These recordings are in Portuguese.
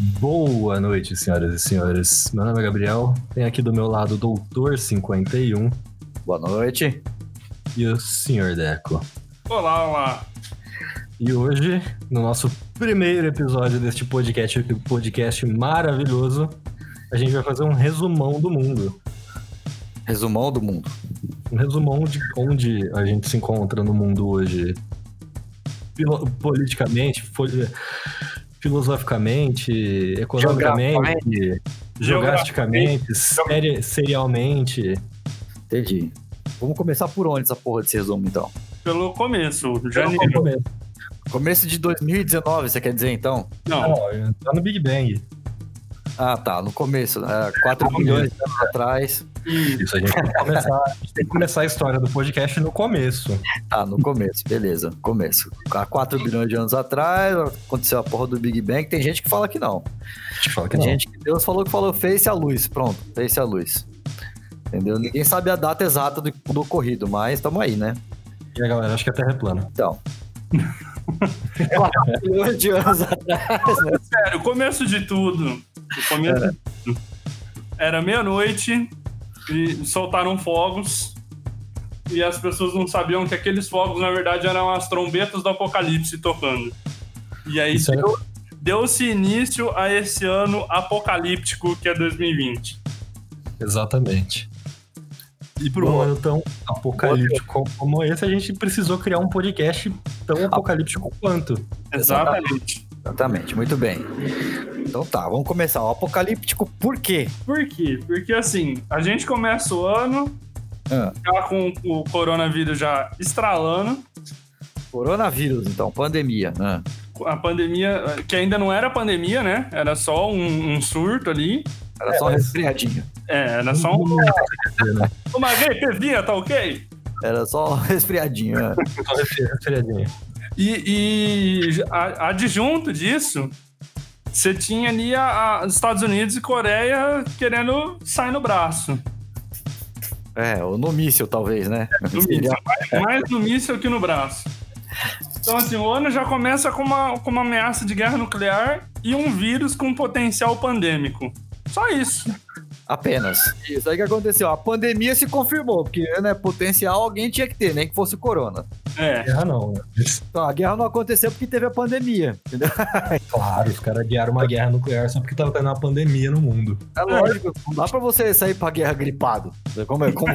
Boa noite, senhoras e senhores. Meu nome é Gabriel, tem aqui do meu lado o Doutor 51 Boa noite. e o Senhor Deco. Olá, olá. E hoje, no nosso primeiro episódio deste podcast, podcast maravilhoso, a gente vai fazer um resumão do mundo. Resumão do mundo. Um resumão de onde a gente se encontra no mundo hoje. Filo- politicamente, fo- filosoficamente, economicamente, geograficamente, seri- serialmente. Entendi. Vamos começar por onde essa porra desse resumo, então? Pelo começo, janeiro. começar. Começo de 2019, você quer dizer, então? Não, Não, tá no Big Bang. Ah, tá. No começo. né? 4 milhões de anos atrás. Isso, a gente tem que começar, a gente tem que começar a história do podcast no começo. Tá, no começo. Beleza. Começo. Há 4 bilhões de anos atrás, aconteceu a porra do Big Bang. Tem gente que fala que não. Fala que Tem não. gente que Deus falou que falou fez-se a luz. Pronto, fez-se a luz. Entendeu? Ninguém sabe a data exata do, do ocorrido, mas estamos aí, né? E a galera acha que a Terra é plana. Então. 4 bilhões de anos atrás, né? sério, começo de tudo. O começo de tudo. Era meia-noite e soltaram fogos. E as pessoas não sabiam que aqueles fogos, na verdade, eram as trombetas do apocalipse tocando. E aí Isso era- deu- deu-se início a esse ano apocalíptico que é 2020. Exatamente. E por um ano tão apocalíptico como esse, a gente precisou criar um podcast tão apocalíptico quanto. Exatamente. Exatamente, muito bem. Então tá, vamos começar. O apocalíptico, por quê? Por quê? Porque assim, a gente começa o ano Ah, já com o coronavírus já estralando, coronavírus, então, pandemia. Ah, a pandemia, que ainda não era pandemia, né? Era só um, um surto ali. era só um resfriadinho. É, era só um, uma gripezinha, tá ok? Era só um resfriadinho. ah. Só resfriadinho. E, e adjunto disso, você tinha ali a, a- os Estados Unidos e Coreia querendo sair no braço. É, ou no míssil, talvez, né? No míssil, mais, mais no míssil que no braço. Então, assim, o ano já começa com uma, com uma ameaça de guerra nuclear e um vírus com potencial pandêmico. Só isso. Apenas. Isso aí que aconteceu. A pandemia se confirmou, porque, né, potencial alguém tinha que ter, nem que fosse corona. É. Guerra não, né? Então, a guerra não aconteceu porque teve a pandemia, entendeu? Claro, os caras guiaram uma guerra nuclear só porque tava tendo uma pandemia no mundo. É lógico, não dá pra você sair pra guerra gripado. Como é? Como...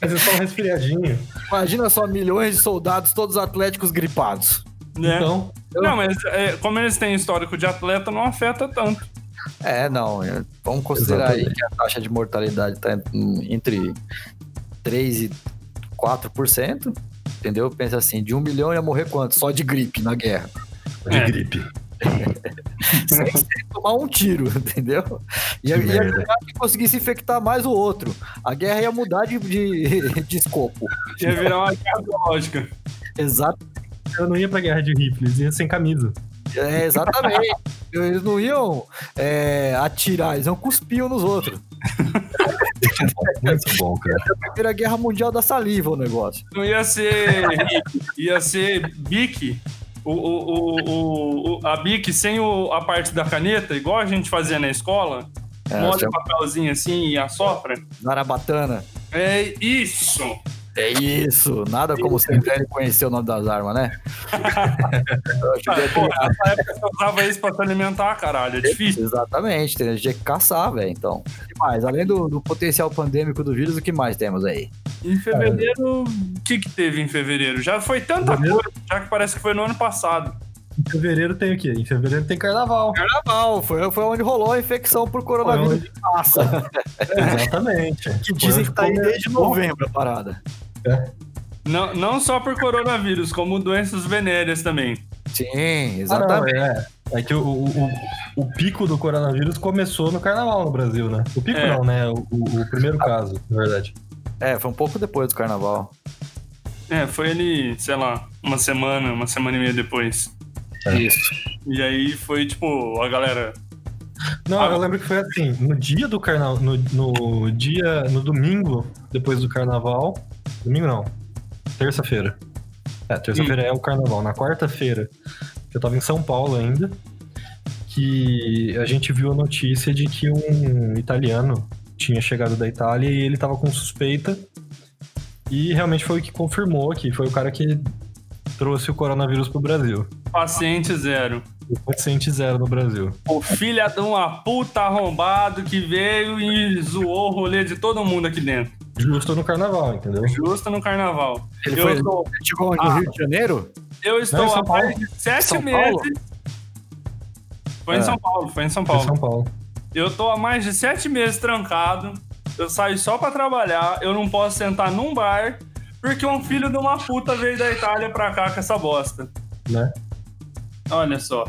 Mas é só um resfriadinho. Imagina só milhões de soldados, todos atléticos gripados. Né? Então, Não, mas é, como eles têm histórico de atleta, não afeta tanto. É, não. é, Vamos considerar aí Exatamente. que a taxa de mortalidade está entre 3% e 4%. Entendeu? Pensa assim, de um milhão ia morrer quanto? Só de gripe na guerra. de É. gripe. Sem, sem tomar um tiro, entendeu? Ia merda. ganhar quem conseguisse infectar mais o outro. A guerra ia mudar de, de, de escopo. Ia virar uma guerra biológica. Exato. Eu não ia pra guerra de rifles, ia sem camisa. É, exatamente. Eles não iam é, atirar, eles iam cuspir uns nos outros. Muito bom, cara. A primeira guerra mundial da saliva o negócio. Não ia ser ia ser BIC. O, o, o, o- o- a BIC sem o- a parte da caneta, igual a gente fazia na escola. É, molha chama- o papelzinho assim e assopra. Zarabatana. É isso. É isso, nada como ser velho e conhecer o nome das armas, né? Ah, é- pô, nessa época você usava isso pra se alimentar, caralho. É difícil. Exatamente, tem gente que caçar, velho. Então, o que mais? Além do, do potencial pandêmico do vírus, o que mais temos aí? Em fevereiro, o que que teve em fevereiro? Já foi tanta Fevereiro? coisa, já que parece que foi no ano passado. Em fevereiro tem o quê? Em fevereiro tem carnaval. Carnaval, foi, foi onde rolou a infecção por coronavírus de massa. Exatamente. Que dizem que tá aí desde novembro a parada. Não, não só por coronavírus, como doenças venéreas também. Sim, Ah, não, exatamente. é. É que o, o, o, o pico do coronavírus começou no carnaval no Brasil, né? O pico É. não, né? O, o- o primeiro caso, na verdade. É, foi um pouco depois do carnaval. É, foi ali, sei lá, uma semana, uma semana e meia depois. É. Isso. E aí foi tipo, a galera. Não, Ah, eu lembro que foi assim, no dia do carnaval, no, no dia, no domingo, depois do carnaval, domingo não, terça-feira. É, terça-feira é o carnaval. Na quarta-feira, eu tava em São Paulo ainda, que a gente viu a notícia de que um italiano tinha chegado da Itália e ele tava com suspeita. E realmente foi o que confirmou que foi o cara que trouxe o coronavírus pro Brasil. Paciente zero. O paciente zero no Brasil. O filho de uma puta arrombado que veio e zoou o rolê de todo mundo aqui dentro. Justo no carnaval, entendeu? Justo no carnaval. Ele eu, foi, estou, chegou onde, Ah. no Rio de Janeiro? eu estou Não, em São há mais Paulo. de sete São meses. Paulo? Foi em É. São Paulo, foi em São Foi em Paulo. São Paulo. Eu tô há mais de sete meses trancado. Eu saio só pra trabalhar. Eu não posso sentar num bar porque um filho de uma puta veio da Itália pra cá com essa bosta. Né? Olha só.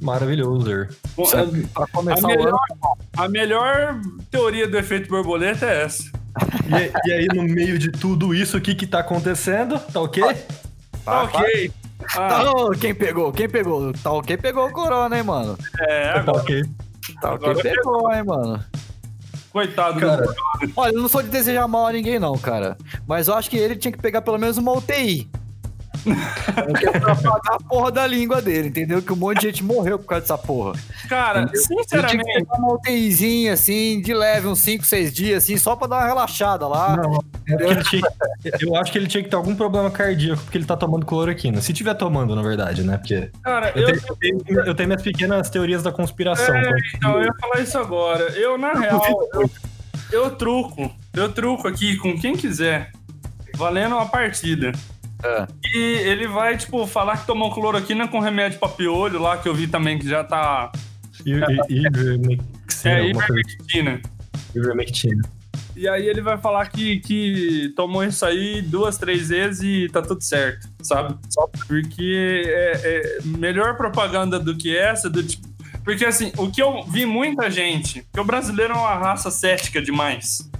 Maravilhoso, Zer. Bom, Sabe, pra A começar o melhor, ano. a melhor teoria do efeito borboleta é essa. E, e aí, no meio de tudo isso, o que que tá acontecendo? Tá ok? Tá ok. Ah, Tá, ô, quem pegou? Quem pegou? Tá ok, pegou o corona, hein, mano? é, Tá agora, ok. Tá ok, Agora pegou, hein, mano? Coitado Cara, do. Olha, eu não sou de desejar mal a ninguém, não, cara. Mas eu acho que ele tinha que pegar pelo menos uma UTI. É pra pagar a porra da língua dele, entendeu? Que um monte de gente morreu por causa dessa porra. Cara, Ele tinha que sinceramente, pegar uma UTIzinha, assim, de leve, uns 5, 6 dias, assim, só pra dar uma relaxada lá. Não, ele tinha- eu acho que ele tinha que ter algum problema cardíaco porque ele tá tomando cloroquina. Se tiver tomando, na verdade, né? Porque cara, eu eu, tenho, eu tenho- eu tenho minhas pequenas teorias da conspiração. É, quando- então, eu ia falar isso agora. Eu, na real, eu, eu truco. Eu truco aqui com quem quiser. Valendo uma partida. É. E ele vai, tipo, falar que tomou cloroquina com remédio pra piolho lá, que eu vi também que já tá. I- I- Ivermectina, É, coisa. ivermectina. Ivermectina. E aí ele vai falar que, que tomou isso aí duas, três vezes e tá tudo certo, sabe? Só porque é, é melhor propaganda do que essa, do tipo. Porque assim, o que eu vi muita gente, que o brasileiro é uma raça cética demais.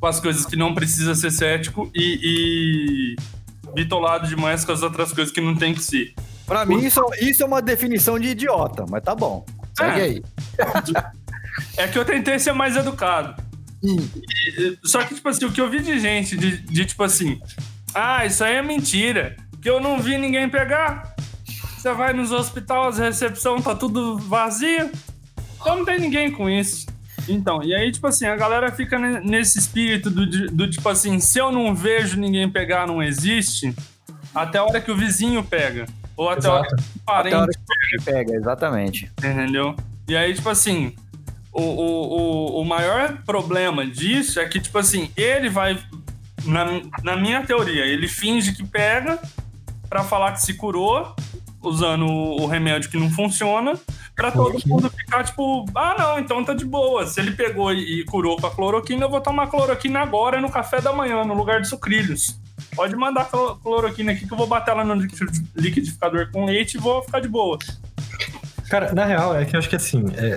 Com as coisas que não precisa ser cético e, e bitolado demais com as outras coisas que não tem que ser. Pra mim, isso, isso é uma definição de idiota, mas tá bom. Segue É. aí. É que eu tentei ser mais educado. Hum. E- Só que, tipo assim, o que eu vi de gente, de, de, tipo assim, ah, isso aí é mentira, que eu não vi ninguém pegar. Você vai nos hospitais, a recepção tá tudo vazio. Então não tem ninguém com isso. Então, e aí, tipo assim, a galera fica ne- nesse espírito do, do tipo assim, se eu não vejo ninguém pegar, não existe, até a hora que o vizinho pega. Ou até a hora Exato. que o parente Até a hora que pega, exatamente. Entendeu? E aí, tipo assim, o, o, o, o maior problema disso é que, tipo assim, ele vai. Na, na minha teoria, ele finge que pega pra falar que se curou, usando o, o remédio que não funciona, pra todo mundo ficar tipo, ah, não, então tá de boa. Se ele pegou e, curou com a cloroquina, eu vou tomar cloroquina agora no café da manhã, no lugar de sucrilhos. Pode mandar clo- cloroquina aqui que eu vou bater ela no liquid- liquidificador com leite e vou ficar de boa. Cara, na real, é que eu acho que assim, é,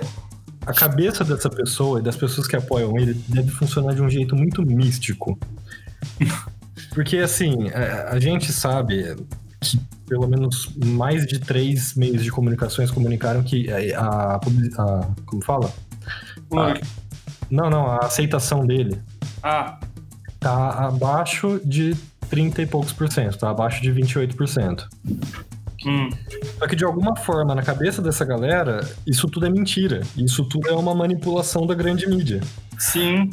a cabeça dessa pessoa e das pessoas que apoiam ele deve funcionar de um jeito muito místico. Porque, assim, é, a gente sabe pelo menos mais de três meios de comunicações comunicaram que a. a, publi- a- como fala? Cloroquina. Não, não, a aceitação dele Ah, tá abaixo de 30 e poucos por cento, tá abaixo de 28%. hum. Só que de alguma forma, na cabeça dessa galera, isso tudo é mentira. Isso tudo é uma manipulação da grande mídia. Sim,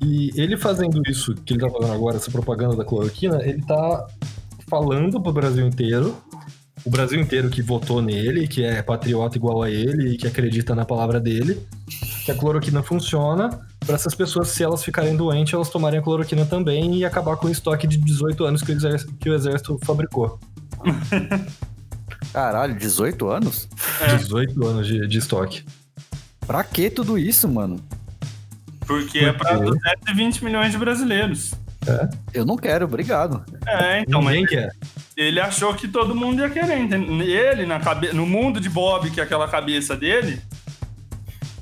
E ele fazendo isso que ele tá fazendo agora, essa propaganda da cloroquina, ele tá falando pro Brasil inteiro, o Brasil inteiro que votou nele, que é patriota igual a ele e que acredita na palavra dele, que a cloroquina funciona para essas pessoas, se elas ficarem doentes, elas tomarem a cloroquina também e acabar com o estoque de 18 anos que o exército, que o exército fabricou. Caralho, 18 anos? É. 18 anos de, de estoque. Pra que tudo isso, mano? porque é para Por quê? 220 milhões de brasileiros. Eu não quero, obrigado. É, então, mas Ninguém quer. ele achou que todo mundo ia querer. entende? Ele, na cabe... no mundo de Bob, que é aquela cabeça dele.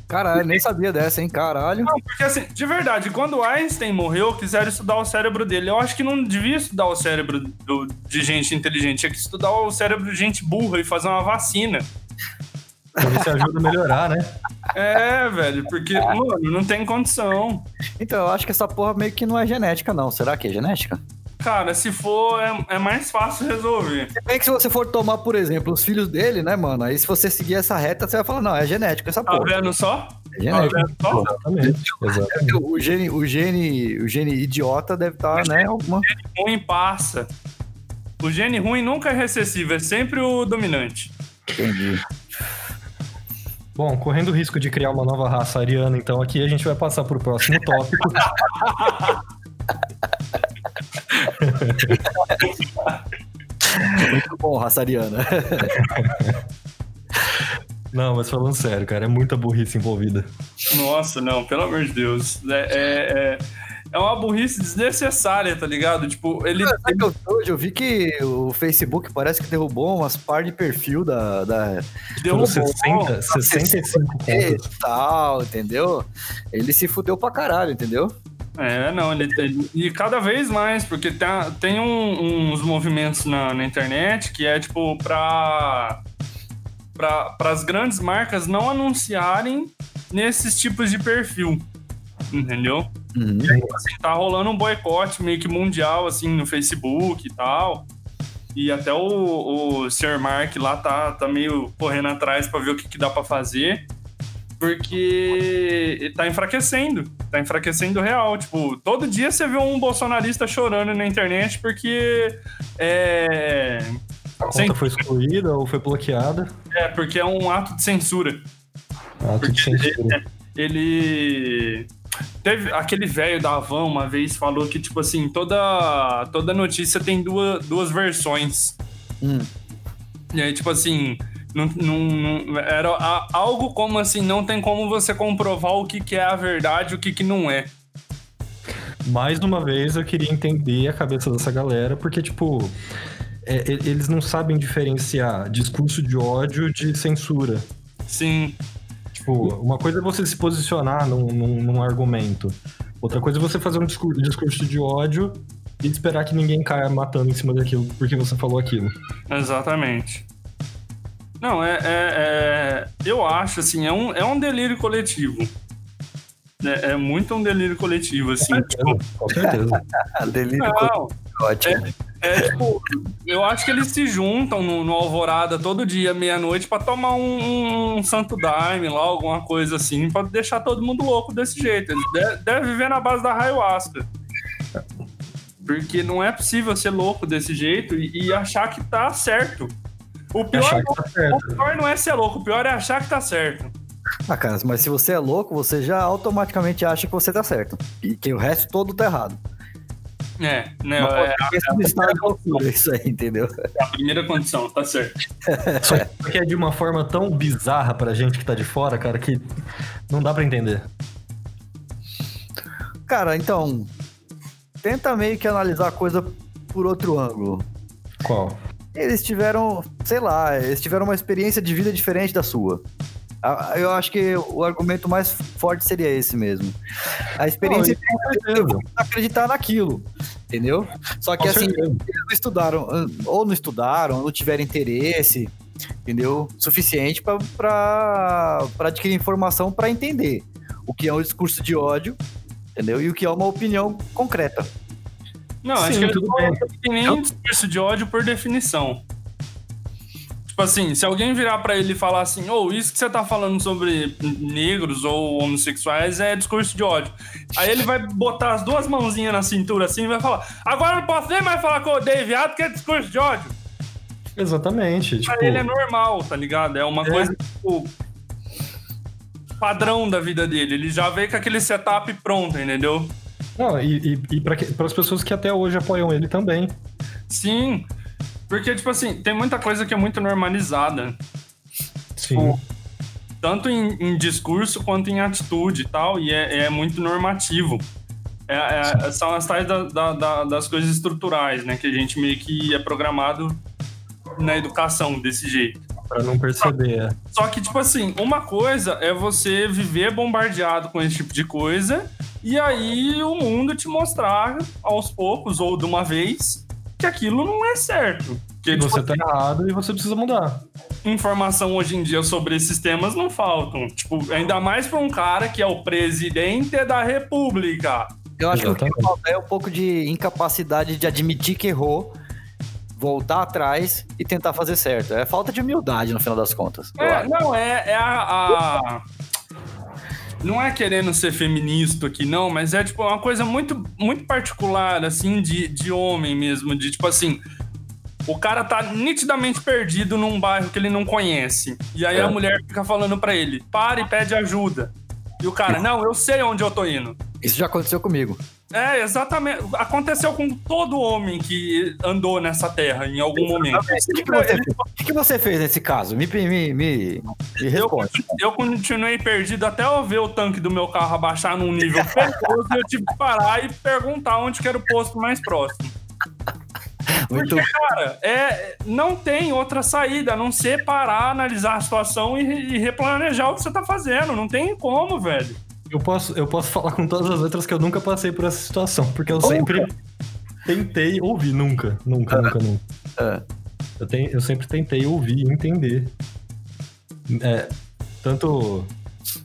Caralho, nem sabia dessa, hein? Caralho. Não, porque assim, de verdade, quando Einstein morreu, quiseram estudar o cérebro dele. Eu acho que não devia estudar o cérebro do- de gente inteligente, tinha que estudar o cérebro de gente burra e fazer uma vacina. Ver se ajuda a melhorar, né? É, velho, porque, mano, não tem condição. Então, eu acho que essa porra meio que não é genética, não. Será que é genética? cara, se for, é, é mais fácil resolver. Se bem que se você for tomar, por exemplo, os filhos dele, né, mano? Aí se você seguir essa reta, você vai falar, não, é genético essa Tá porra. vendo só? É Tá genético. vendo só? Exatamente. exatamente. O gene, o gene, o gene idiota deve estar, né, alguma... Ruim passa. O gene ruim nunca é recessivo, é sempre o dominante. Entendi. Bom, correndo o risco de criar uma nova raça ariana, então aqui a gente vai passar pro próximo tópico. Muito bom, raça ariana. Não, mas falando sério, cara, é muita burrice envolvida. Nossa, não, pelo amor de Deus. É, é, é, é uma burrice desnecessária, tá ligado? Tipo, ele. Sabe que eu, hoje eu vi que o Facebook parece que derrubou umas par de perfil da, da Deu Foram 60, 65 e pontos. tal, entendeu? Ele se fudeu pra caralho, entendeu? É, não, ele, ele- e cada vez mais, porque tá- tem um- uns movimentos na, na internet que é tipo pra, pra as grandes marcas não anunciarem nesses tipos de perfil, entendeu? Uhum. Assim, tá rolando um boicote meio que mundial, assim, no Facebook e tal. E até o, o Sr. Mark lá tá, tá meio correndo atrás pra ver o que, que dá pra fazer. Porque tá enfraquecendo. Tá enfraquecendo real. Tipo, todo dia você vê um bolsonarista chorando na internet porque. É. A conta foi excluída ou foi bloqueada. É, porque é um ato de censura. Ah, tudo censura. ele teve aquele velho da Havan uma vez falou que tipo assim toda toda notícia tem duas, duas versões Hum. e aí tipo assim não, não- não- era a- algo como assim não tem como você comprovar o que, que é a verdade e o que, que não é Mais uma vez, eu queria entender a cabeça dessa galera, porque, tipo, é, eles não sabem diferenciar discurso de ódio de censura. sim Tipo, uma coisa é você se posicionar num, num- num argumento. Outra coisa é você fazer um discur- discurso de ódio e esperar que ninguém caia matando em cima daquilo porque você falou aquilo. exatamente não é, é- é- eu acho assim é um, é um delírio coletivo é, é muito um delírio coletivo assim tipo, Com certeza. Ah, delírio não, ótimo. É, tipo, eu acho que eles se juntam no, no Alvorada todo dia, meia-noite, pra tomar um, um santo daime lá, alguma coisa assim, pra deixar todo mundo louco desse jeito. Eles de- devem viver na base da ayahuasca. Porque não é possível ser louco desse jeito e, e achar que tá certo. O pior, Achar que tá o certo. pior não é ser louco, o pior é achar que tá certo. Ah, cara, mas se você é louco, você já automaticamente acha que você tá certo. E que o resto todo tá errado. É, né? Mas É estado de loucura, isso aí, entendeu? a primeira condição, tá certo. Só que é de uma forma tão bizarra pra gente que tá de fora, cara, que não dá pra entender. Cara, então, tenta meio que analisar a coisa por outro ângulo. Qual? Eles tiveram, sei lá, eles tiveram uma experiência de vida diferente da sua. Eu acho que o argumento mais forte seria esse mesmo. A experiência Não, de acreditar naquilo, entendeu? Só que Com assim, certeza. eles não estudaram, ou não estudaram, ou não tiveram interesse, entendeu? Suficiente para adquirir informação para entender o que é um discurso de ódio, entendeu? E o que é uma opinião concreta. Não, acho Sim, que ele tudo não bem. tem nem discurso de ódio por definição. Tipo assim, se alguém virar pra ele e falar assim, ou isso que você tá falando sobre negros ou homossexuais é discurso de ódio. Aí ele vai botar as duas mãozinhas na cintura assim e vai falar, agora eu não posso nem mais falar que eu odeio viado, que é discurso de ódio. Exatamente. Tipo, Pra ele é normal, tá ligado? É uma É. coisa, tipo, padrão da vida dele. Ele já veio com aquele setup pronto, entendeu? não, e, e, e para as pessoas que até hoje apoiam ele também. Sim. Porque, tipo assim, tem muita coisa que é muito normalizada. Sim. tanto em, em discurso quanto em atitude e tal, e é, é muito normativo. É- é- são as tais da- da- da- das coisas estruturais, né? Que a gente meio que é programado na educação desse jeito. Pra não perceber. é. Só que, tipo assim, uma coisa é você viver bombardeado com esse tipo de coisa, e aí o mundo te mostrar aos poucos, ou de uma vez, que aquilo não é certo. Que, tipo, você tá errado e você precisa mudar. informação hoje em dia sobre esses temas não faltam. Tipo, ainda mais pra um cara que é o presidente da república. Eu acho que o que Exatamente. falta é um pouco de incapacidade de admitir que errou, voltar atrás e tentar fazer certo. É falta de humildade no final das contas. É, não, é, é a, a- Não é querendo ser feminista aqui, não, mas é tipo uma coisa muito, muito particular, assim, de, de homem mesmo. De tipo assim. O cara tá nitidamente perdido num bairro que ele não conhece. E aí É. a mulher fica falando pra ele: para e pede ajuda. E o cara, não, eu sei onde eu tô indo. Isso já aconteceu comigo. É, exatamente. Aconteceu com todo homem que andou nessa terra em algum momento. O que, que você fez? O que que você fez nesse caso? Me, me, me, me Eu, responde. eu continuei perdido até eu ver o tanque do meu carro abaixar num nível perigoso e eu tive que parar e perguntar onde que era o posto mais próximo. Muito Porque, cara, é, não tem outra saída a não ser parar, analisar a situação e, e replanejar o que você tá fazendo. Não tem como, velho. Eu posso, eu posso falar com todas as letras que eu nunca passei por essa situação, porque eu sempre tentei ouvir, nunca, nunca, nunca, nunca. É. Eu, tenho, eu sempre tentei ouvir e entender. É, tanto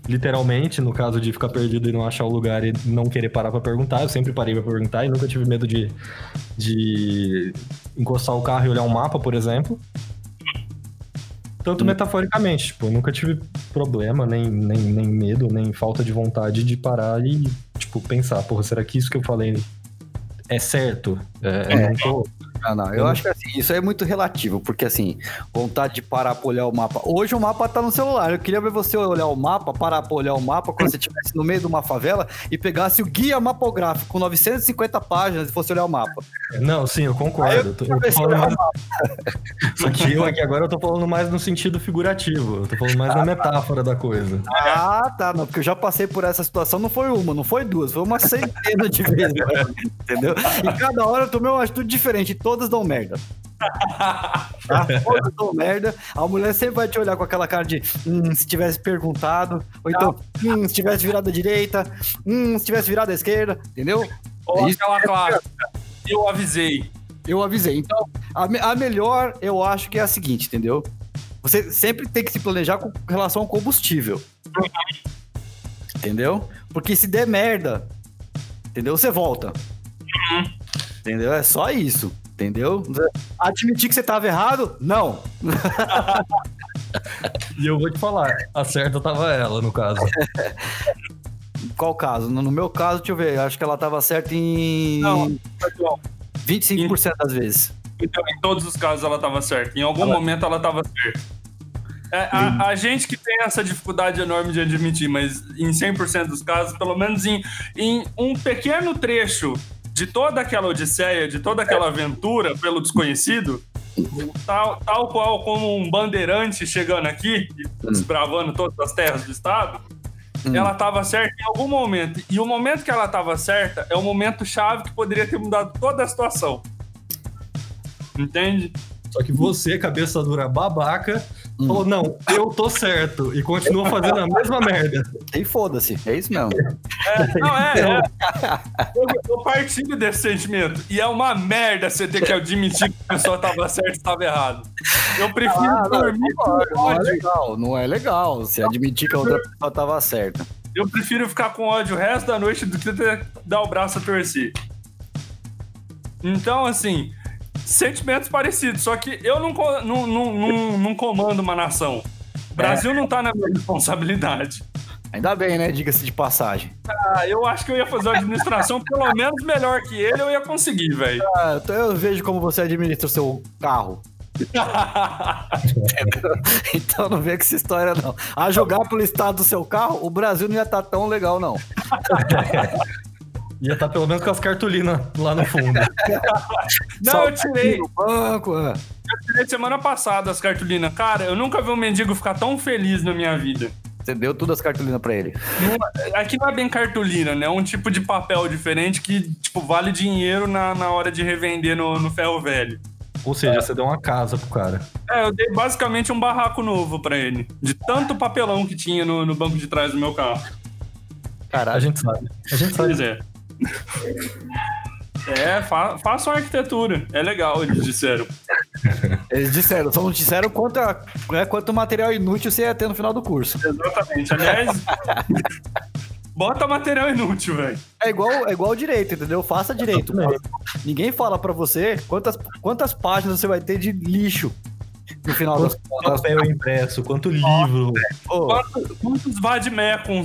literalmente, no caso de ficar perdido e não achar o lugar e não querer parar pra perguntar, eu sempre parei pra perguntar e nunca tive medo de, de encostar o carro e olhar um mapa, por exemplo. Tanto metaforicamente, tipo, eu nunca tive problema, nem, nem, nem medo, nem falta de vontade de parar e, tipo, pensar, porra, será que isso que eu falei é certo? É, eu não tô... Ah, não. Eu acho que assim, isso é muito relativo, porque assim, vontade de parar pra olhar o mapa. Hoje o mapa tá no celular. Eu queria ver você olhar o mapa, parar pra olhar o mapa quando você estivesse no meio de uma favela e pegasse o guia mapográfico com 950 páginas e fosse olhar o mapa. Não, sim, eu concordo. Eu Eu falando. Só que eu aqui agora eu tô falando mais no sentido figurativo. Eu tô falando mais na metáfora da coisa. Ah, tá. Não, porque eu já passei por essa situação, não foi uma, não foi duas, foi uma centena de vezes. entendeu? E cada hora eu tomei uma atitude diferente, todas dão merda. Tá? Todas dão merda. A mulher sempre vai te olhar com aquela cara de hum, se tivesse perguntado, ou então, hum, se tivesse virado à direita, hum, se tivesse virado à esquerda, entendeu? Ou Isso aquela clássica. Eu avisei. Eu avisei. Então, a, a melhor eu acho que é a seguinte, entendeu? Você sempre tem que se planejar com relação ao combustível. Entendeu? Porque se der merda, entendeu? Você volta. Entendeu? É só isso. Entendeu? Admitir que você tava errado? Não. E eu vou te falar, a certa tava ela, no caso. Qual caso? No, meu caso, deixa eu ver. Acho que ela tava certa em Não, pessoal, 25% das vezes. Então, em todos os casos ela estava certa. Em algum momento ela estava certa. É, a, a gente que tem essa dificuldade enorme de admitir, mas em 100% dos casos, pelo menos em, em um pequeno trecho de toda aquela odisseia, de toda aquela aventura pelo desconhecido, tal, tal qual como um bandeirante chegando aqui, e desbravando todas as terras do estado, Hum. ela estava certa em algum momento. E o momento que ela estava certa é o momento chave que poderia ter mudado toda a situação. Entende? Só que você, cabeça dura babaca, Hum. falou, não, eu tô certo. E continua fazendo a mesma merda. E foda-se. É isso mesmo. É, não, é, é. Eu, eu partilho desse sentimento. E é uma merda você ter que admitir que a pessoa estava certa e estava errado. Eu prefiro Ah, não, dormir com concordo, não é ódio. legal. Não é legal você admitir que a outra pessoa tava certa. Eu prefiro ficar com ódio o resto da noite do que ter, dar o braço a torcer. Então, assim, sentimentos parecidos. Só que eu não, não, não, não, comando uma nação. O Brasil não tá na minha responsabilidade. Ainda bem, né? Diga-se de passagem. Ah, eu acho que eu ia fazer uma administração pelo menos melhor que ele, eu ia conseguir, velho. Ah, então eu vejo como você administra o seu carro. Então não vê com essa história, não. A jogar pelo estado do seu carro, o Brasil não ia estar tão legal, não. Ia estar pelo menos com as cartolinas lá no fundo. Não, eu tirei. No banco, é. Eu tirei semana passada as cartolinas. Cara, eu nunca vi um mendigo ficar tão feliz na minha vida. Você deu tudo as cartolinas pra ele. Não- aqui não é bem cartolina, né? É um tipo de papel diferente que, tipo, vale dinheiro na, na hora de revender no, no ferro velho. Ou seja, você deu uma casa pro cara. É, eu dei basicamente um barraco novo pra ele. De tanto papelão que tinha no, no banco de trás do meu carro. A Caralho. gente sabe. A gente sabe. Pois é. É, fa façam arquitetura. É legal, eles disseram. Eles disseram, só não disseram quanto, né, quanto material inútil você ia ter no final do curso. Exatamente. Aliás, Bota material inútil, velho. É igual, é igual direito, entendeu? Faça direito. Ninguém fala pra você quantas, quantas páginas você vai ter de lixo no final das Quanto papel impresso, quanto livro. Pô, Quantos, quantos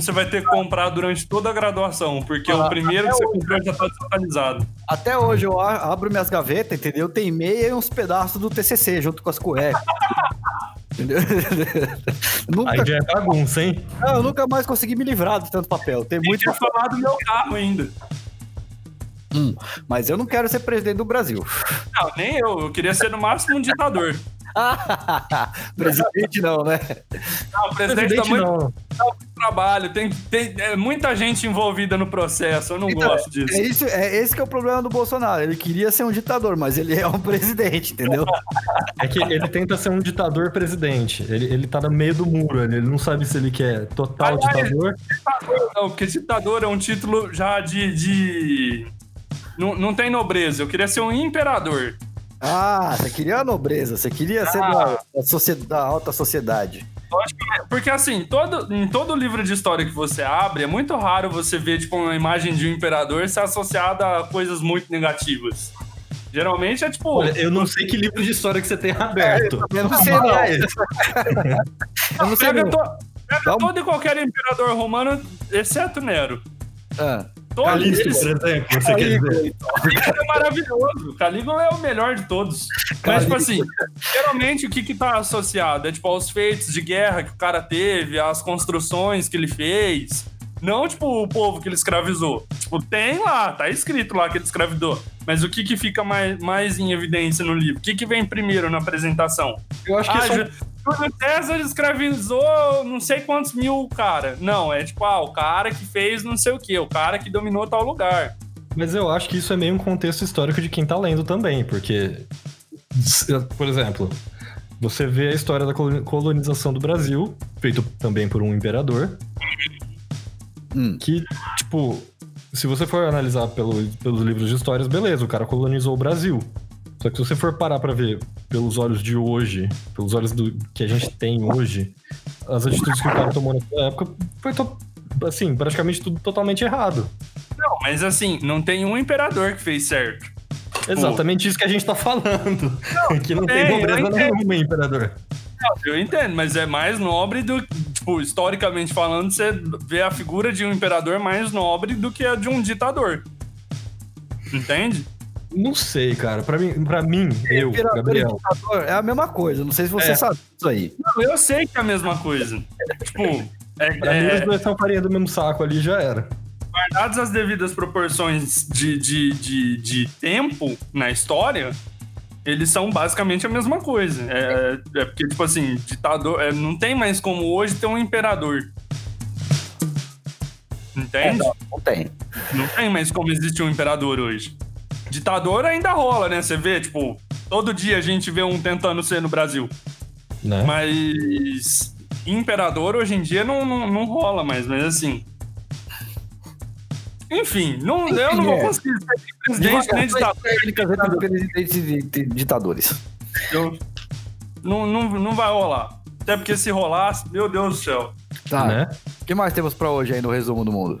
você vai ter que comprar durante toda a graduação? Porque Ah, o primeiro que você comprou já tá desatualizado. Até hoje eu abro minhas gavetas, entendeu? Tem meia e uns pedaços do TCC junto com as cuecas. entendeu? nunca, Aí já é bagunça, hein? não, eu nunca mais consegui me livrar de tanto papel. Tem Muito muito, tinha falar do meu carro ainda. mas eu não quero ser presidente do Brasil. Não, nem eu. Eu queria ser no máximo um ditador. presidente não, né? Não, o presidente, Presidente dá muito não. trabalho. Tem, tem é, muita gente envolvida no processo. Eu não Então, gosto disso. É, isso, é esse que é o problema do Bolsonaro. Ele queria ser um ditador, mas ele é um presidente, entendeu? É que ele tenta ser um ditador presidente. Ele, ele tá no meio do muro, ele ele não sabe se ele quer total Aliás, ditador. Não, porque ditador é um título já de. de... Não, não tem nobreza. Eu queria ser um imperador. Ah, você queria a nobreza, você queria ser Ah. da, da socie- da alta sociedade. Porque assim, todo, em todo livro de história que você abre, é muito raro você ver tipo, uma imagem de um imperador ser associada a coisas muito negativas. Geralmente é tipo. Olha, eu não sei que livro de história que você tem aberto. Eu não sei, não. Mas- Eu não sei, pega não. to- pega um- todo e qualquer imperador romano, exceto Nero. Ah. Todos Calixto, por exemplo, você quer dizer. Calígula é maravilhoso. Calígula é o melhor de todos. Mas, tipo assim, geralmente o que que tá associado? É, tipo, aos feitos de guerra que o cara teve, às construções que ele fez. Não, tipo, o povo que ele escravizou. Tipo, tem lá, tá escrito lá que ele escravizou. Mas o que que fica mais, mais em evidência no livro? O que que vem primeiro na apresentação? Eu acho que Ah, são- Ju- Júlio César escravizou não sei quantos mil cara. Não, é tipo, ah, o cara que fez não sei o quê, o cara que dominou tal lugar. Mas eu acho que isso é meio um contexto histórico de quem tá lendo também, porque, por exemplo, você vê a história da coloni- colonização do Brasil, feito também por um imperador, Hum. que, tipo, se você for analisar pelo- pelos livros de histórias, beleza, o cara colonizou o Brasil. Só que se você for parar pra ver pelos olhos de hoje, pelos olhos do que a gente tem hoje, as atitudes que o cara tomou naquela época foi, assim, praticamente tudo totalmente errado. Não, mas assim, não tem um imperador que fez certo. Exatamente isso que a gente tá falando. que não tem tem, nobreza nenhuma, imperador. Eu entendo, mas é mais nobre do tipo, historicamente falando, você vê a figura de um imperador mais nobre do que a de um ditador. Entende? Não sei, cara. Pra mim, pra mim eu, Imperador e Gabriel. é a mesma coisa. Não sei se você É. sabe disso aí. Não, eu sei que é a mesma coisa. tipo, é, Pra mim, é, os dois são farinha do mesmo saco ali já era. guardadas as devidas proporções de, de, de, de tempo na história, eles são basicamente a mesma coisa. É, é porque, tipo assim, ditador. é, não tem mais como hoje ter um imperador. Entende? Não, não tem. Não tem mais como existir um imperador hoje. Ditador ainda rola, né? Você vê, tipo, todo dia a gente vê um tentando ser no Brasil. Né? Mas imperador hoje em dia não, não, não rola mais, mas assim. Enfim, não, eu não vou é. conseguir ser presidente nem ditador. técnicas entre presidentes e di- ditadores. Eu- Não, não, não vai rolar. Até porque se rolasse, meu Deus do céu. Tá. Né? O que mais temos pra hoje aí no resumo do mundo?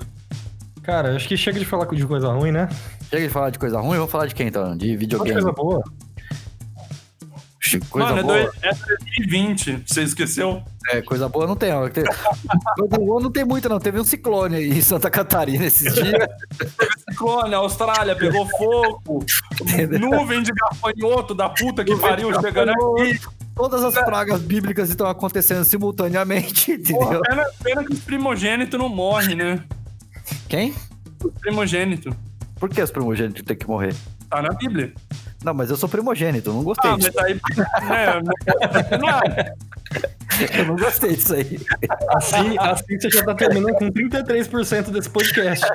Cara, acho que chega de falar de coisa ruim, né? Chega de falar de coisa ruim, vamos falar de quem então? De videogame. coisa boa. Coisa Mano, é, boa. é 2020. Você esqueceu? É, coisa boa não tem. Coisa boa não tem muito, não. Teve um ciclone aí em Santa Catarina esses dias. Ciclone, a Austrália pegou fogo. Entendeu? Nuvem de gafanhoto da puta que pariu chegando aqui. Todas as pragas bíblicas estão acontecendo simultaneamente, entendeu? Porra, pena, pena que os primogênitos não morrem, né? Quem? Os primogênitos. Por que os primogênitos têm que morrer? Tá na Bíblia. Não, mas eu sou primogênito, não gostei Ah, disso. mas aí. Né, não é. Eu não gostei disso aí. Assim, assim você já tá terminando com 33% desse podcast.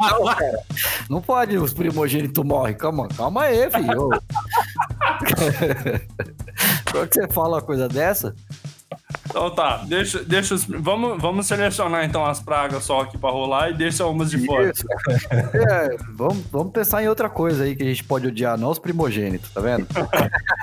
Não, cara. Não pode, os primogênitos morrem. Calma, calma aí, filho. Quando você fala uma coisa dessa? Então tá, deixa, deixa os, vamos, vamos selecionar então as pragas só aqui pra rolar e deixa umas de fora. É, vamos, vamos pensar em outra coisa aí que a gente pode odiar, não os primogênitos, tá vendo?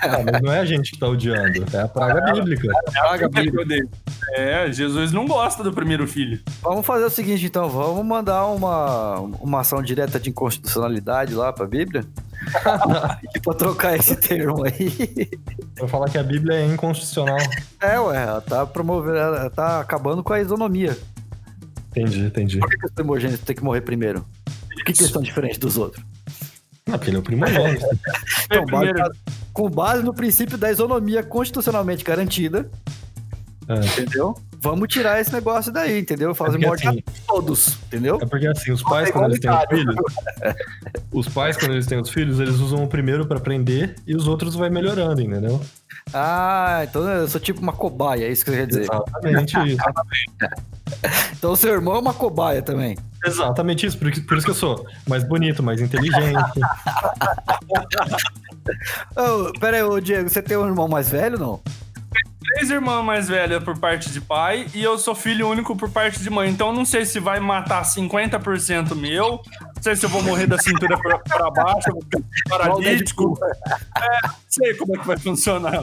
Ah, mas não é a gente que tá odiando, é a praga bíblica. Praga bíblica. É, Jesus não gosta do primeiro filho. Vamos fazer o seguinte, então, vamos mandar uma, uma ação direta de inconstitucionalidade lá pra Bíblia? pra trocar esse termo aí. Pra falar que a Bíblia é inconstitucional. É, ué, ela tá promovendo, ela tá acabando com a isonomia. Entendi, entendi. Por que, os primogênitos têm que morrer primeiro? Por que, que eles são diferentes dos outros? Não, porque ele é o primogênito. Então, primeiro. base- com base no princípio da isonomia constitucionalmente garantida, É. entendeu? Vamos tirar esse negócio daí, entendeu? Fazer porque, morte assim, a todos, entendeu? É porque assim, os pais, quando eles têm os filhos, os pais, quando eles têm os filhos, eles usam o primeiro pra aprender e os outros vai melhorando, entendeu? Ah, então eu sou tipo uma cobaia, é isso que você quer dizer. Exatamente isso. Então o seu irmão é uma cobaia também. Exatamente isso. Por, isso- por isso que eu sou mais bonito, mais inteligente. Ô, pera aí, ô Diego, você tem um irmão mais velho não? Três irmãs mais velhas por parte de pai e eu sou filho único por parte de mãe. Então não sei se vai matar 50% meu, não sei se eu vou morrer da cintura pra, pra baixo, eu vou ficar paralítico. É, não sei como é que vai funcionar.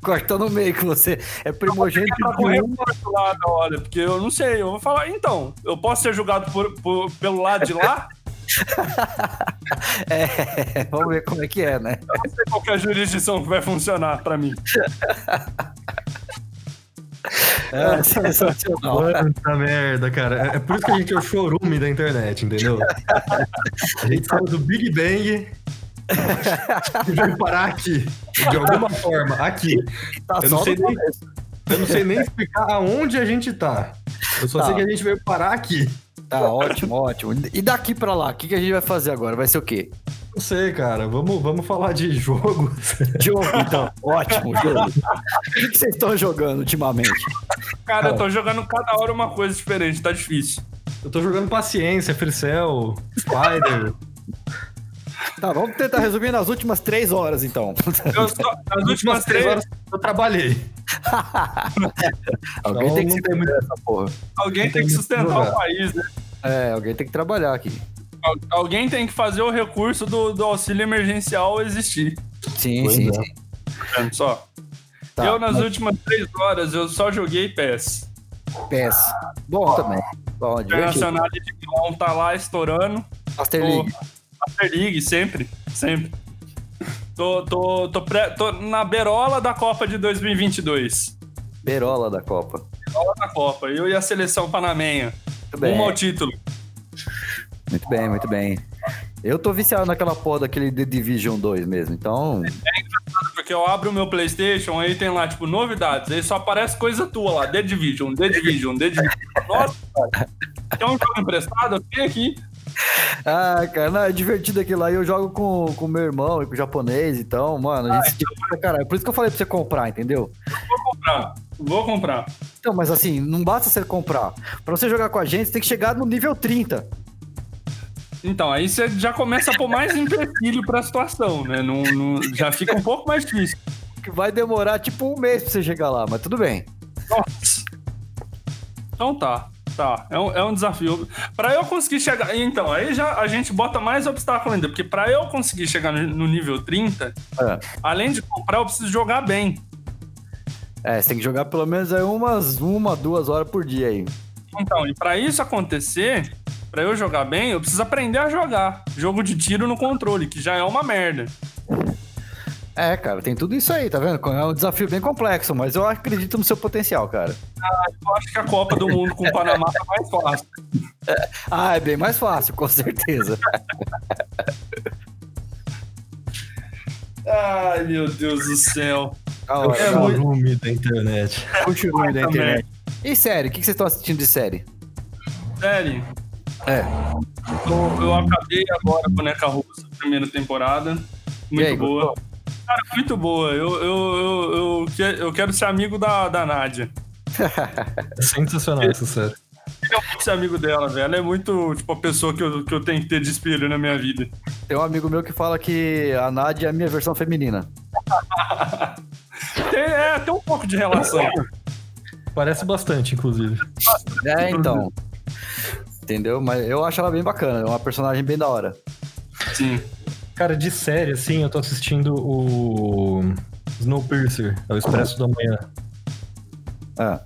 Corta no meio que você é primogênito de um. lado, olha, porque eu não sei, eu vou falar, então, eu posso ser julgado por, por- pelo lado de lá? É, vamos ver como é que é, né? Eu não sei qual que é a jurisdição que vai funcionar pra mim. É sensacional. Quanta merda, cara. É, é por isso que a gente é o chorume da internet, entendeu? A gente saiu do Big Bang e veio parar aqui. De alguma forma, aqui. Tá Eu só não sei nem-. Eu não sei nem explicar aonde a gente tá. Eu só Tá. sei que a gente veio parar aqui. Tá ótimo, ótimo. E daqui pra lá, o que, que a gente vai fazer agora? Vai ser o quê? Não sei, cara. Vamos, vamos falar de jogo. Jogo, então. ótimo, jogo. O que, que vocês estão jogando ultimamente? Cara, eu tô jogando cada hora uma coisa diferente, tá difícil. Eu tô jogando paciência, Fricel, Spider. Tá, vamos tentar resumir nas últimas três horas, então. Eu só, as últimas três, horas eu trabalhei. Alguém Então, tem que não se tem muito- essa porra. alguém tem tem que sustentar o país, né? É, alguém tem que trabalhar aqui. Al- Alguém tem que fazer o recurso do, do auxílio emergencial existir. Sim, Pois sim, é. sim. Vendo só? Tá, eu, nas mas últimas três horas, eu só joguei PES. PES. Bom também. Bom. Internacional de Milão tá lá estourando. Master League. Master League, sempre, sempre. Tô, tô, tô, pré- tô na berola da Copa de 2022. Berola da Copa. Berola da Copa. Eu e a seleção panamenha. Rumo ao título. Muito bem, muito bem. Eu tô viciado naquela porra daquele The Division 2 mesmo, então. Porque eu abro o meu PlayStation, aí tem lá, tipo, novidades. Aí só aparece coisa tua lá. The Division, The Division, The Division. Nossa, cara. Tem um jogo emprestado? Eu tenho aqui. Ah, cara, não, é divertido aquilo lá. E eu jogo com o meu irmão e com o japonês, então, mano, a gente se diverte pra caralho. Por isso que eu falei pra você comprar, entendeu? Vou comprar. Vou comprar. Então, mas assim, não basta você comprar. Pra você jogar com a gente, você tem que chegar no nível 30. Então, aí você já começa a pôr mais empecilho pra situação, né? Não, não- já fica um pouco mais difícil. Que vai demorar tipo um mês pra você chegar lá, mas tudo bem. Nossa. Então tá. Tá, é um, é um desafio. Pra eu conseguir chegar. Então, aí já a gente bota mais obstáculo ainda. Porque pra eu conseguir chegar no, no nível 30, É. além de comprar, eu preciso jogar bem. É, você tem que jogar pelo menos aí umas uma, duas horas por dia aí. Então, e pra isso acontecer, pra eu jogar bem, eu preciso aprender a jogar. Jogo de tiro no controle, que já é uma merda. É, cara, tem tudo isso aí, tá vendo? É um desafio bem complexo, mas eu acredito no seu potencial, cara. Eu acho que a Copa do Mundo com o Panamá tá mais fácil. Ah, é bem mais fácil, com certeza. Ai, meu Deus do céu. Da É o chorume da internet. O nome da internet. E série, o que vocês estão assistindo de série? Sério, É. eu, eu acabei agora Boneca Russa, primeira temporada. Muito aí, boa. gostou? Cara, muito boa. Eu, eu, eu, eu, que- eu quero ser amigo da, da Nádia. Sensacional essa série. Eu quero ser amigo dela, velho. Ela é muito, tipo, a pessoa que eu, que eu tenho que ter de espelho na minha vida. Tem um amigo meu que fala que a Nádia é a minha versão feminina. Tem, é, tem um pouco de relação. Parece bastante, inclusive. É, então. Entendeu? Mas eu acho ela bem bacana. É uma personagem bem da hora. Sim. Cara, de série, assim, eu tô assistindo o Snowpiercer, é o Expresso da Manhã. É.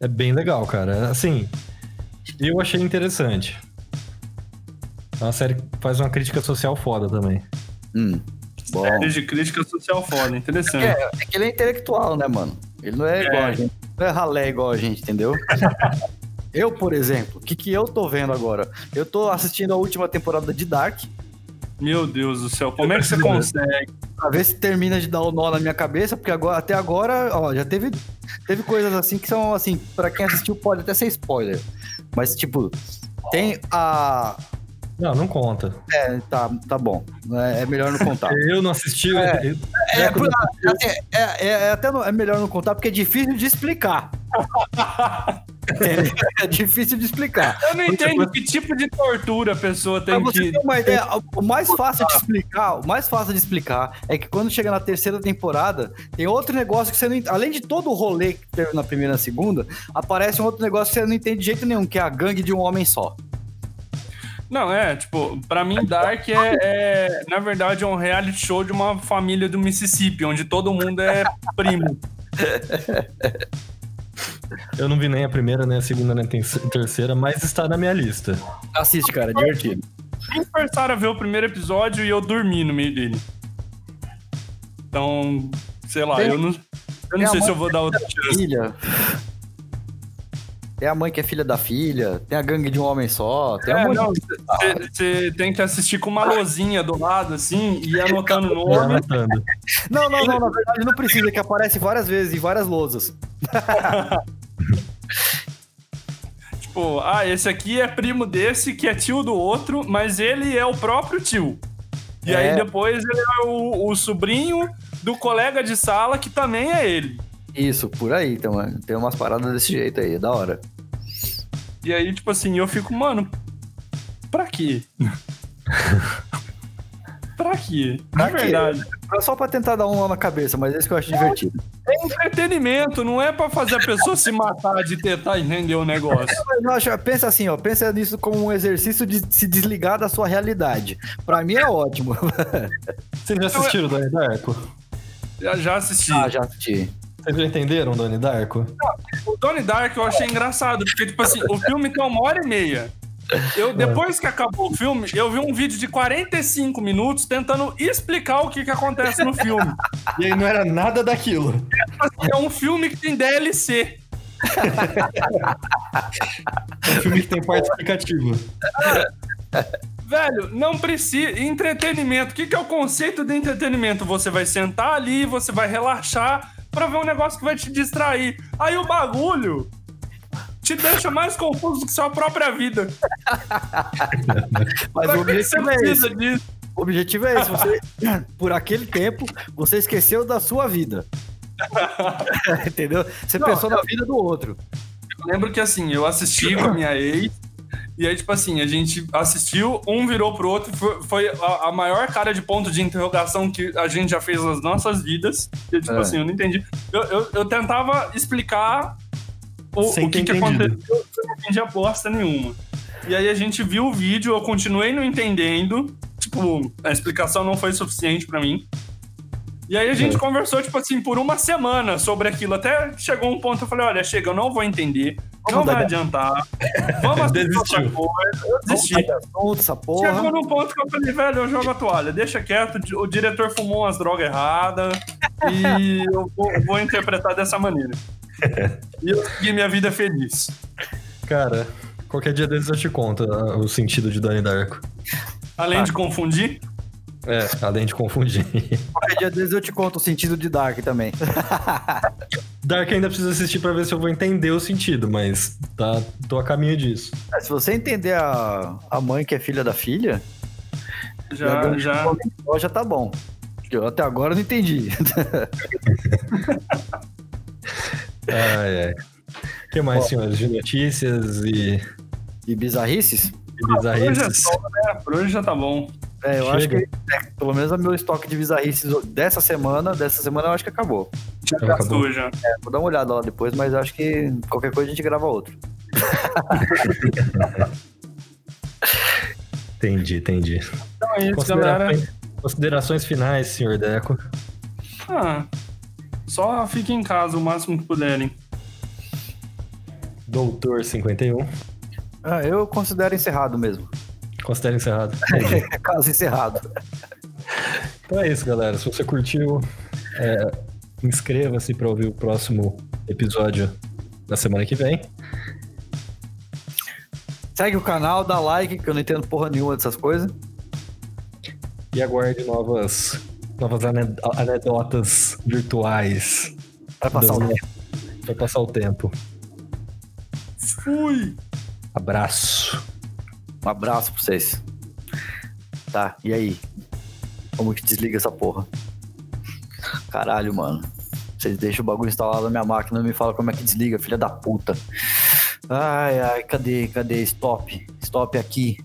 É bem legal, cara. Assim, eu achei interessante. É uma série que faz uma crítica social foda também. Hum. Bom. Série de crítica social foda, interessante. É, é que ele é intelectual, né, mano? Ele não é, É. igual a gente. Não é ralé igual a gente, entendeu? eu, por exemplo, o que, que eu tô vendo agora? Eu tô assistindo a última temporada de Dark, Meu Deus do céu, como é que você consegue? pra ver se termina de dar o nó na minha cabeça, porque agora, até agora, ó, já teve, teve coisas assim que são, assim, pra quem assistiu pode até ser spoiler. Mas, tipo, tem a. Não, não conta. É, tá, tá bom. É, é melhor não contar. Eu não assisti. É. eu- É, É, assim, é, é- é até não- é melhor não contar porque é difícil de explicar. Entendeu? é difícil de explicar. Eu não entendo que tipo de tortura a pessoa Pra tem você que. ter uma ideia, o mais fácil de explicar, o mais fácil de explicar é que quando chega na terceira temporada, tem outro negócio que você não ent- Além de todo o rolê que teve na primeira e na segunda, aparece um outro negócio que você não entende de jeito nenhum, que é a gangue de um homem só. Não, é, tipo, pra mim Dark é, é, na verdade, é um reality show de uma família do Mississippi, onde todo mundo é primo. Eu não vi nem a primeira, nem a segunda, nem a ter- terceira, mas está na minha lista. Assiste, cara, é divertido. Me forçaram a ver o primeiro episódio e eu dormi no meio dele. Então, sei lá, Tem- eu não, eu não a sei se mãe eu vou dar outra chance. Filha. Tem a mãe que é filha da filha, tem a gangue de um homem só, tem É, não, de... você tem que assistir com uma lozinha do lado, assim, e anotando o nome. anotando. Não, não, não, na verdade não precisa, que aparece várias vezes em várias lousas. Tipo, ah, esse aqui é primo desse, que é tio do outro, mas ele é o próprio tio. E É. aí depois ele é o, o sobrinho do colega de sala, que também é ele. Isso, por aí, então, mano. Tem umas paradas desse jeito aí, é da hora. E aí, tipo assim, eu fico, mano, pra quê? pra quê? De Pra quê? verdade. É só pra tentar dar um nó na cabeça, mas é isso que eu acho divertido. É entretenimento, não é pra fazer a pessoa se matar de tentar entender o negócio. Mas eu acho, pensa assim, ó, pensa nisso como um exercício de se desligar da sua realidade. Pra mim é ótimo. Vocês já assistiram Donnie Darko? Já, já assisti. ah, já assisti. Vocês já entenderam Donnie Darko? O Donnie Dark eu achei engraçado, porque, tipo assim, o filme tem uma hora e meia. Eu, depois que acabou o filme, eu vi um vídeo de 45 minutos tentando explicar o que, que acontece no filme. E aí não era nada daquilo. É um filme que tem DLC. É um filme que tem parte explicativa. Velho, não precisa. Entretenimento. O que, que é o conceito de entretenimento? Você vai sentar ali, você vai relaxar pra ver um negócio que vai te distrair. Aí o bagulho te deixa mais confuso que sua própria vida. Mas o você objetivo é esse. disso? O objetivo é esse. Você, por aquele tempo, você esqueceu da sua vida. Entendeu? Você Não, pensou na vida do outro. Eu lembro que assim, eu assisti com a minha ex, e aí, tipo assim, a gente assistiu, um virou pro outro, foi, foi a, a maior cara de ponto de interrogação que a gente já fez nas nossas vidas. E, tipo É. assim, eu não entendi. Eu, eu, eu tentava explicar o, o que, que aconteceu, eu não entendi bosta nenhuma. E aí a gente viu o vídeo, eu continuei não entendendo. Tipo, a explicação não foi suficiente pra mim. E aí a gente É. conversou, tipo assim, por uma semana sobre aquilo. Até chegou um ponto, eu falei, olha, chega, eu não vou entender. Vamos não vai adiantar. Vamos assistir outra Desistiu. coisa. Eu desisti. Essa porra. Chegou num ponto que eu falei, velho, eu jogo a toalha, deixa quieto, o diretor fumou umas drogas erradas e eu vou, vou interpretar dessa maneira. E eu segui minha vida feliz. Cara, qualquer dia desses eu te conto ah, o sentido de Donnie Darko. Além de confundir, É, além de confundir. Qualquer dia desses eu te conto o sentido de Dark também. Dark ainda precisa assistir pra ver se eu vou entender o sentido, mas tá, tô a caminho disso. Mas Se você entender a, a mãe que é filha da filha, já, já. já, já tá bom. Eu até agora não entendi. Ai, ai. O que mais, senhores? De notícias e, E bizarrices? e Por hoje é bizarrices? só, né? Por hoje já tá bom. É, eu acho Chega. que é, pelo menos o meu estoque de bizarrices dessa semana, dessa semana eu acho que acabou. Já Já gastou acabou. já. É, vou dar uma olhada lá depois, mas acho que qualquer coisa a gente grava outro. Entendi, entendi. Então é isso, galera. Considerações, considerações finais, senhor Deco. Ah, só fiquem em casa o máximo que puderem. Doutor 51. Ah, eu considero encerrado mesmo. Considera encerrado. Caso encerrado. Então é isso, galera. Se você curtiu, é, inscreva-se para ouvir o próximo episódio da semana que vem. Segue o canal, dá like, que eu não entendo porra nenhuma dessas coisas. E aguarde novas, novas ane- anedotas virtuais. Vai passar o tempo. Vai passar o tempo. Fui! Abraço. Um abraço pra vocês. Tá, e aí? Como que desliga essa porra? Caralho, mano. Vocês deixam o bagulho instalado na minha máquina e me falam como é que desliga, filha da puta. Ai, ai, cadê, cadê? Stop. Stop aqui.